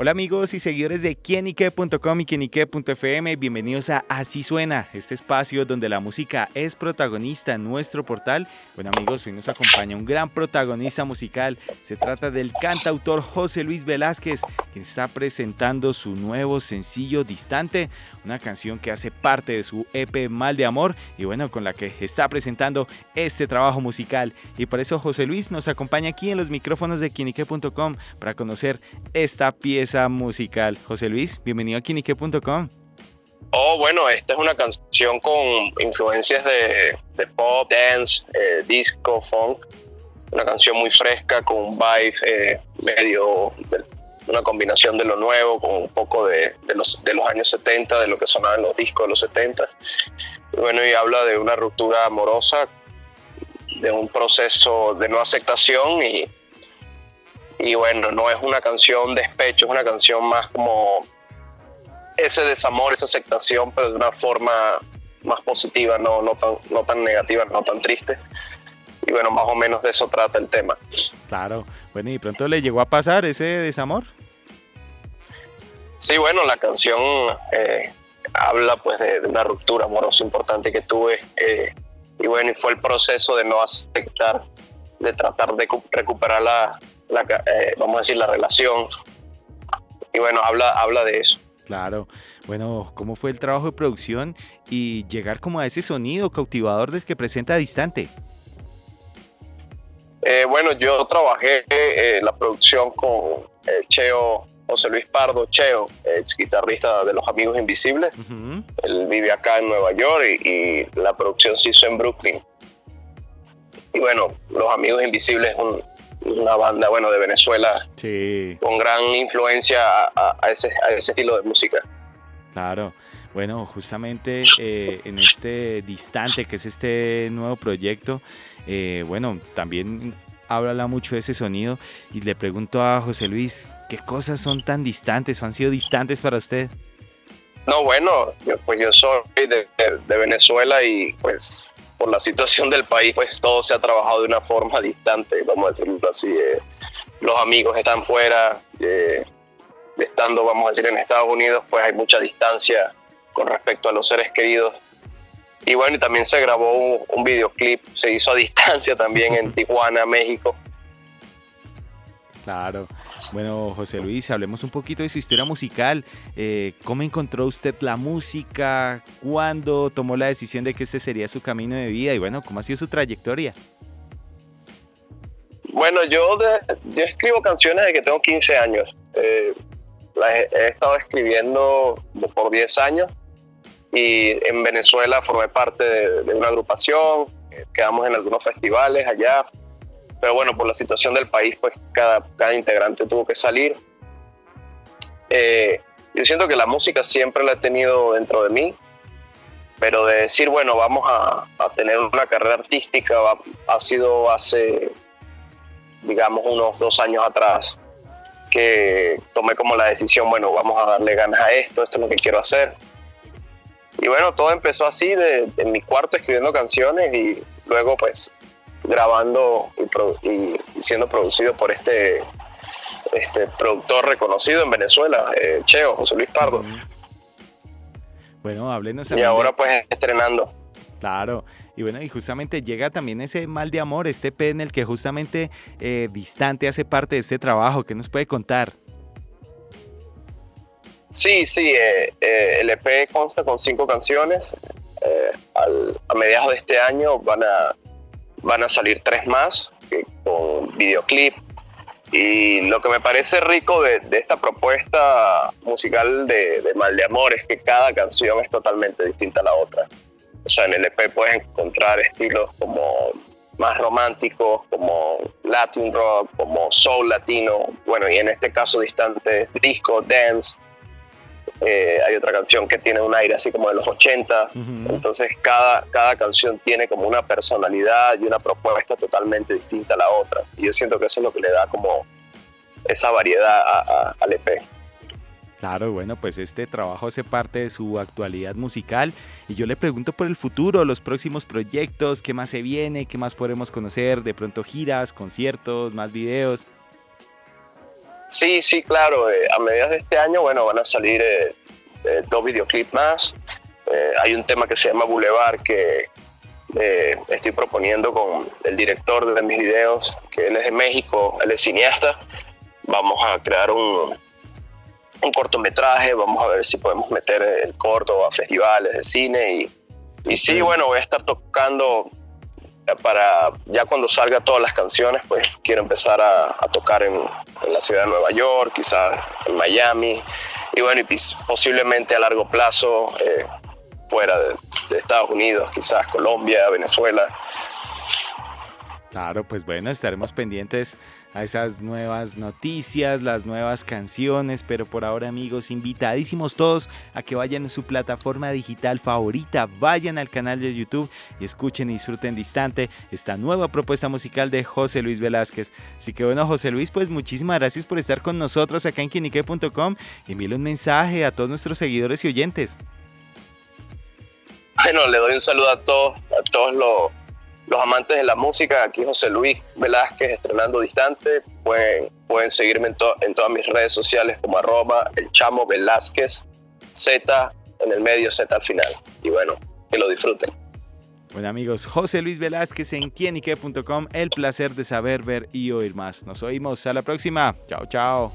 Hola amigos y seguidores de quienique.com y quienique.fm, bienvenidos a Así Suena, este espacio donde la música es protagonista en nuestro portal. Bueno amigos, hoy nos acompaña un gran protagonista musical, se trata del cantautor José Luis Velázquez, quien está presentando su nuevo sencillo Distante, una canción que hace parte de su EP Mal de Amor y bueno, con la que está presentando este trabajo musical. Y por eso José Luis nos acompaña aquí en los micrófonos de quienique.com para conocer esta pieza musical. José Luis, bienvenido a Kinique.com. Oh, bueno, esta es una canción con influencias de, pop, dance, eh, disco, funk. Una canción muy fresca, con un vibe eh, medio, una combinación de lo nuevo, con un poco de, los, de los años 70, de lo que sonaban los discos de los 70. Y bueno, y habla de una ruptura amorosa, de un proceso de no aceptación y, y bueno, no es una canción de despecho, es una canción más como ese desamor, esa aceptación, pero de una forma más positiva, no, no, tan, no tan negativa, no tan triste. Y bueno, más o menos de eso trata el tema. Claro, bueno, ¿y pronto le llegó a pasar ese desamor? Sí, bueno, la canción eh, habla pues de, una ruptura amorosa importante que tuve. Eh, y bueno, y fue el proceso de no aceptar, de tratar de recuperar la, la, eh, vamos a decir, la relación. Y bueno, habla, habla de eso. Claro. Bueno, ¿cómo fue el trabajo de producción y llegar como a ese sonido cautivador del que presenta Distante? Eh, bueno, yo trabajé eh, la producción con Cheo, José Luis Pardo, Cheo, ex guitarrista de Los Amigos Invisibles. Él vive acá en Nueva York y, y, la producción se hizo en Brooklyn. Y bueno, Los Amigos Invisibles es un, una banda, bueno, de Venezuela con gran influencia a, ese, estilo de música. Claro. Bueno, justamente eh, en este distante, que es este nuevo proyecto, eh, bueno, también habla mucho de ese sonido y le pregunto a José Luis, ¿qué cosas son tan distantes o han sido distantes para usted? No, bueno, pues yo soy de, de Venezuela y pues por la situación del país, pues todo se ha trabajado de una forma distante, vamos a decirlo así. Eh, los amigos están fuera, eh, estando, vamos a decir, en Estados Unidos, pues hay mucha distancia con respecto a los seres queridos. Y bueno, y también se grabó un videoclip, se hizo a distancia también en Tijuana, México. Claro. Bueno, José Luis, hablemos un poquito de su historia musical. Eh, ¿Cómo encontró usted la música? ¿Cuándo tomó la decisión de que este sería su camino de vida? Y bueno, ¿cómo ha sido su trayectoria? Bueno, yo, yo escribo canciones desde que tengo 15 años. Eh, he, estado escribiendo por 10 años y en Venezuela formé parte de, de una agrupación, eh, quedamos en algunos festivales allá, pero bueno, por la situación del país, pues cada, cada integrante tuvo que salir. Eh, yo siento que la música siempre la he tenido dentro de mí, pero de decir, bueno, vamos a, a tener una carrera artística, ha sido hace, digamos, unos dos años atrás que tomé como la decisión, bueno, vamos a darle ganas a esto, esto es lo que quiero hacer. Y bueno, todo empezó así, de, en mi cuarto escribiendo canciones y luego pues grabando y, siendo producido por este, este productor reconocido en Venezuela, eh, Cheo, José Luis Pardo. Bueno, háblenos. Y ahora pues estrenando. Claro, y bueno, y justamente llega también ese mal de amor, este P en el que justamente eh, Distante hace parte de este trabajo. ¿Qué nos puede contar? Sí, sí, eh, el EP consta con cinco canciones. a mediados de este año van a van a salir tres más con videoclip. Y lo que me parece rico de, esta propuesta musical de, Mal de Amor es que cada canción es totalmente distinta a la otra. O sea, en el EP puedes encontrar estilos como más románticos, como Latin rock, como soul latino, bueno, y en este caso distante disco, dance, eh, hay otra canción que tiene un aire así como de los 80. Entonces cada, cada canción tiene como una personalidad y una propuesta totalmente distinta a la otra. Y yo siento que eso es lo que le da como esa variedad al EP. Claro, bueno, pues este trabajo hace parte de su actualidad musical y yo le pregunto por el futuro, los próximos proyectos, qué más se viene, qué más podemos conocer, de pronto giras, conciertos, más videos. Sí, sí, claro, eh, a mediados de este año, bueno, van a salir eh, eh, dos videoclips más. hay un tema que se llama Boulevard que estoy proponiendo con el director de mis videos, que él es de México, él es cineasta. Vamos a crear un, un cortometraje, vamos a ver si podemos meter el corto a festivales de cine y, y sí, bueno, voy a estar tocando para ya cuando salga todas las canciones, pues quiero empezar a, tocar en, la ciudad de Nueva York, quizás en Miami y bueno, y posiblemente a largo plazo eh, fuera de, de Estados Unidos, quizás Colombia, Venezuela. Claro, pues bueno, estaremos pendientes a esas nuevas noticias, las nuevas canciones, pero por ahora amigos, invitadísimos todos a que vayan a su plataforma digital favorita, vayan al canal de YouTube y escuchen y disfruten distante esta nueva propuesta musical de José Luis Velázquez. Así que bueno, José Luis, pues muchísimas gracias por estar con nosotros acá en quinique.com. Envíle un mensaje a todos nuestros seguidores y oyentes. Bueno, le doy un saludo a todos, a todos los los amantes de la música, aquí José Luis Velázquez estrenando distante, pueden, pueden seguirme en, todas mis redes sociales como arroba el chamo Velázquez Z en el medio Z al final. Y bueno, que lo disfruten. Bueno amigos, José Luis Velázquez en quienique.com, el placer de saber, ver y oír más. Nos oímos a la próxima. Chao, chao.